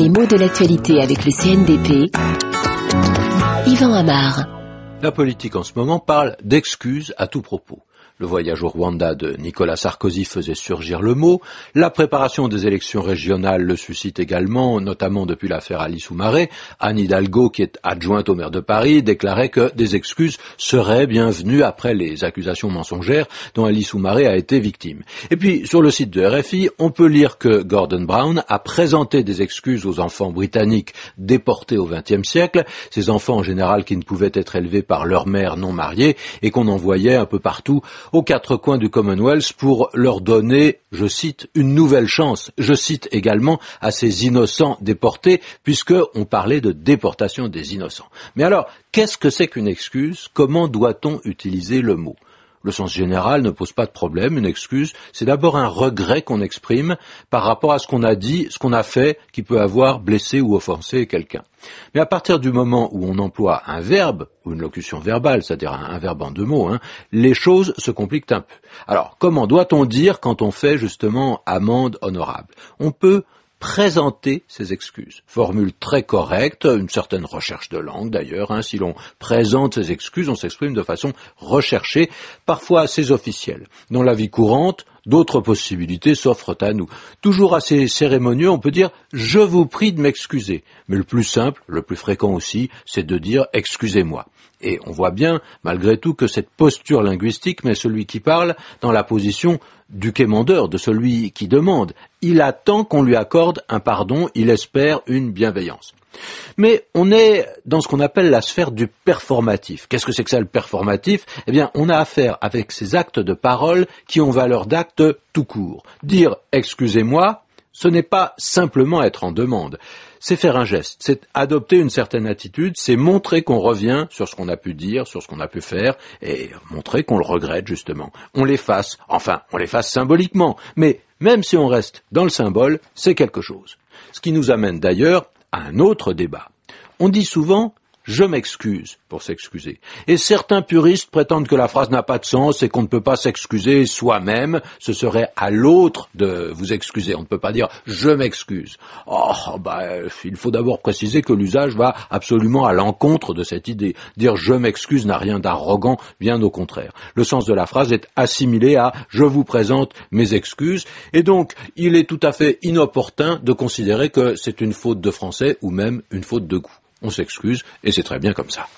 Les mots de l'actualité avec le CNDP. Yvan Amar. La politique en ce moment parle d'excuses à tout propos. Le voyage au Rwanda de Nicolas Sarkozy faisait surgir le mot. La préparation des élections régionales le suscite également, notamment depuis l'affaire Alice Soumaré. Anne Hidalgo, qui est adjointe au maire de Paris, déclarait que des excuses seraient bienvenues après les accusations mensongères dont Alice Soumaré a été victime. Et puis, sur le site de RFI, on peut lire que Gordon Brown a présenté des excuses aux enfants britanniques déportés au XXe siècle, ces enfants en général qui ne pouvaient être élevés par leur mère non mariée et qu'on envoyait un peu partout aux quatre coins du Commonwealth pour leur donner, je cite, une nouvelle chance. Je cite également à ces innocents déportés, puisque on parlait de déportation des innocents. Mais alors, qu'est-ce que c'est qu'une excuse? Comment doit-on utiliser le mot? Le sens général ne pose pas de problème, une excuse, c'est d'abord un regret qu'on exprime par rapport à ce qu'on a dit, ce qu'on a fait, qui peut avoir blessé ou offensé quelqu'un. Mais à partir du moment où on emploie un verbe, ou une locution verbale, c'est-à-dire un, verbe en deux mots, hein, les choses se compliquent un peu. Alors, comment doit-on dire quand on fait justement amende honorable? On peut présenter ses excuses. Formule très correcte, une certaine recherche de langue d'ailleurs. Hein. Si l'on présente ses excuses, on s'exprime de façon recherchée, parfois assez officielle. Dans la vie courante, d'autres possibilités s'offrent à nous. Toujours assez cérémonieux, on peut dire je vous prie de m'excuser. Mais le plus simple, le plus fréquent aussi, c'est de dire excusez-moi. Et on voit bien, malgré tout, que cette posture linguistique met celui qui parle dans la position du quémandeur, de celui qui demande. Il attend qu'on lui accorde un pardon, il espère une bienveillance. Mais on est dans ce qu'on appelle la sphère du performatif. Qu'est-ce que c'est que ça le performatif? Eh bien, on a affaire avec ces actes de parole qui ont valeur d'acte tout court. Dire excusez-moi, ce n'est pas simplement être en demande c'est faire un geste, c'est adopter une certaine attitude, c'est montrer qu'on revient sur ce qu'on a pu dire, sur ce qu'on a pu faire, et montrer qu'on le regrette justement. On l'efface, enfin, on l'efface symboliquement, mais même si on reste dans le symbole, c'est quelque chose. Ce qui nous amène d'ailleurs un autre débat. On dit souvent je m'excuse pour s'excuser. Et certains puristes prétendent que la phrase n'a pas de sens et qu'on ne peut pas s'excuser soi-même. Ce serait à l'autre de vous excuser. On ne peut pas dire je m'excuse. Oh, bah, il faut d'abord préciser que l'usage va absolument à l'encontre de cette idée. Dire je m'excuse n'a rien d'arrogant, bien au contraire. Le sens de la phrase est assimilé à je vous présente mes excuses. Et donc, il est tout à fait inopportun de considérer que c'est une faute de français ou même une faute de goût on s'excuse, et c'est très bien comme ça.